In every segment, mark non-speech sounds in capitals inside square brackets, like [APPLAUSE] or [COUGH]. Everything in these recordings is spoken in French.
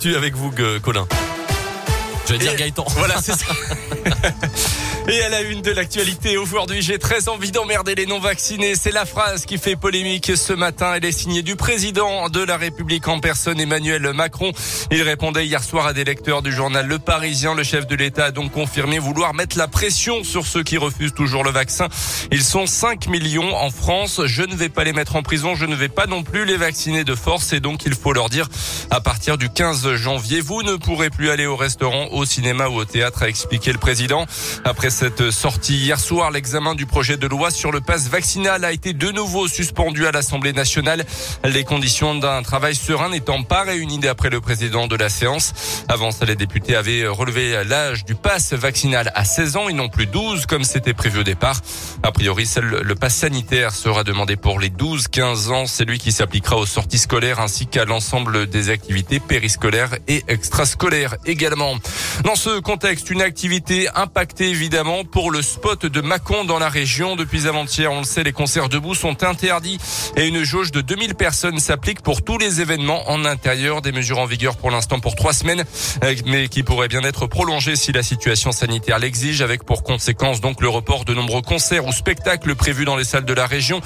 l'actu avec vous, Colin. Je vais dire Gaëtan. Voilà, c'est [LAUGHS] ça. Et à la une de l'actualité, aujourd'hui, j'ai très envie d'emmerder les non-vaccinés. C'est la phrase qui fait polémique ce matin. Elle est signée du président de la République en personne, Emmanuel Macron. Il répondait hier soir à des lecteurs du journal Le Parisien. Le chef de l'État a donc confirmé vouloir mettre la pression sur ceux qui refusent toujours le vaccin. Ils sont 5 millions en France. Je ne vais pas les mettre en prison. Je ne vais pas non plus les vacciner de force. Et donc, il faut leur dire, à partir du 15 janvier, vous ne pourrez plus aller au restaurant, au cinéma ou au théâtre, a expliqué le président. Après cette sortie hier soir, l'examen du projet de loi sur le passe vaccinal a été de nouveau suspendu à l'Assemblée nationale. Les conditions d'un travail serein n'étant pas réunies d'après le président de la séance. Avant ça, les députés avaient relevé l'âge du passe vaccinal à 16 ans et non plus 12 comme c'était prévu au départ. A priori, seul le passe sanitaire sera demandé pour les 12-15 ans. C'est lui qui s'appliquera aux sorties scolaires ainsi qu'à l'ensemble des activités périscolaires et extrascolaires également. Dans ce contexte, une activité impactée évidemment pour le spot de Mâcon dans la région. Depuis avant-hier, on le sait, les concerts debout sont interdits et une jauge de 2000 personnes s'applique pour tous les événements en intérieur. Des mesures en vigueur pour l'instant pour trois semaines, euh, mais qui pourraient bien être prolongées si la situation sanitaire l'exige, avec pour conséquence donc le report de nombreux concerts ou spectacles prévus dans les salles de la région.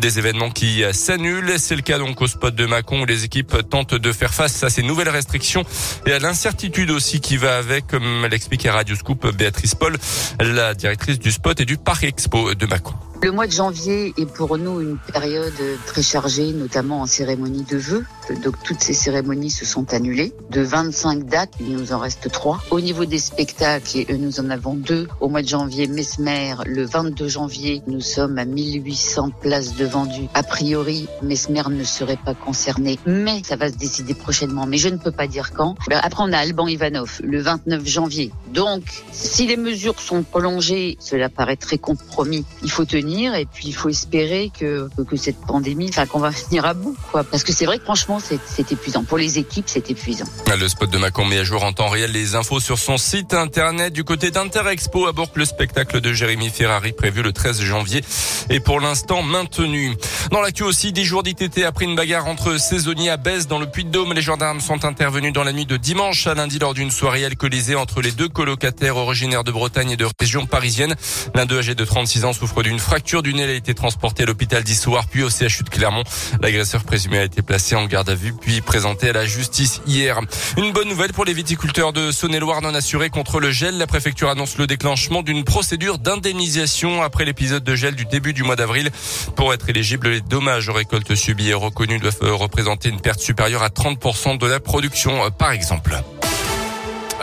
Des événements qui s'annulent. C'est le cas donc au spot de Mâcon où les équipes tentent de faire face à ces nouvelles restrictions et à l'incertitude aussi qui va avec, comme l'explique à Radio Scoop Béatrice Paul la directrice du spot et du Parc Expo de Mâcon. Le mois de janvier est pour nous une période très chargée, notamment en cérémonie de vœux. Donc toutes ces cérémonies se sont annulées. De 25 dates, il nous en reste trois. Au niveau des spectacles, nous en avons deux. Au mois de janvier, Mesmer. Le 22 janvier, nous sommes à 1800 places de vendues. A priori, Mesmer ne serait pas concerné, mais ça va se décider prochainement. Mais je ne peux pas dire quand. Après, on a Alban Ivanov le 29 janvier. Donc, si les mesures sont prolongées, cela paraît très compromis. Il faut tenir et puis il faut espérer que, que cette pandémie, enfin qu'on va [LAUGHS] finir à bout, quoi. Parce que c'est vrai que franchement, c'est épuisant. Pour les équipes, c'est épuisant. Le spot de Macron met à jour en temps réel les infos sur son site internet du côté d'Interexpo à Bourg. Le spectacle de Jérémy Ferrari prévu le 13 janvier est pour l'instant maintenu. Dans l'actu aussi, 10 jours d'ITT après une bagarre entre saisonniers à Bèze dans le Puy-de-Dôme. Les gendarmes sont intervenus dans la nuit de dimanche à lundi lors d'une soirée alcoolisée entre les deux colocataires originaires de Bretagne et de région parisienne. L'un d'eux âgé de 36 ans souffre d'une fracture du nez. a été transporté à l'hôpital d'Issoire puis au CHU de Clermont. L'agresseur présumé a été placé en garde à vue puis présenté à la justice hier. Une bonne nouvelle pour les viticulteurs de Saône-et-Loire non assurés contre le gel. La préfecture annonce le déclenchement d'une procédure d'indemnisation après l'épisode de gel du début du mois d'avril. Pour être éligible, les dommages aux récoltes subies et reconnus doivent représenter une perte supérieure à 30% de la production, par exemple.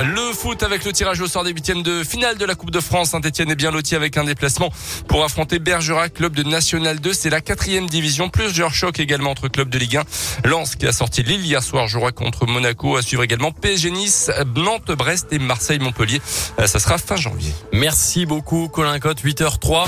Le foot avec le tirage au sort des huitièmes de finale de la Coupe de France. Saint-Etienne est bien loti avec un déplacement pour affronter Bergerac, club de National 2. C'est la quatrième division. Plusieurs chocs également entre clubs de Ligue 1. Lens qui a sorti Lille hier soir jouera contre Monaco. À suivre également PSG Nice, Nantes, Brest et Marseille Montpellier. Euh, ça sera fin janvier. Merci beaucoup Colin Cotte, 8h03.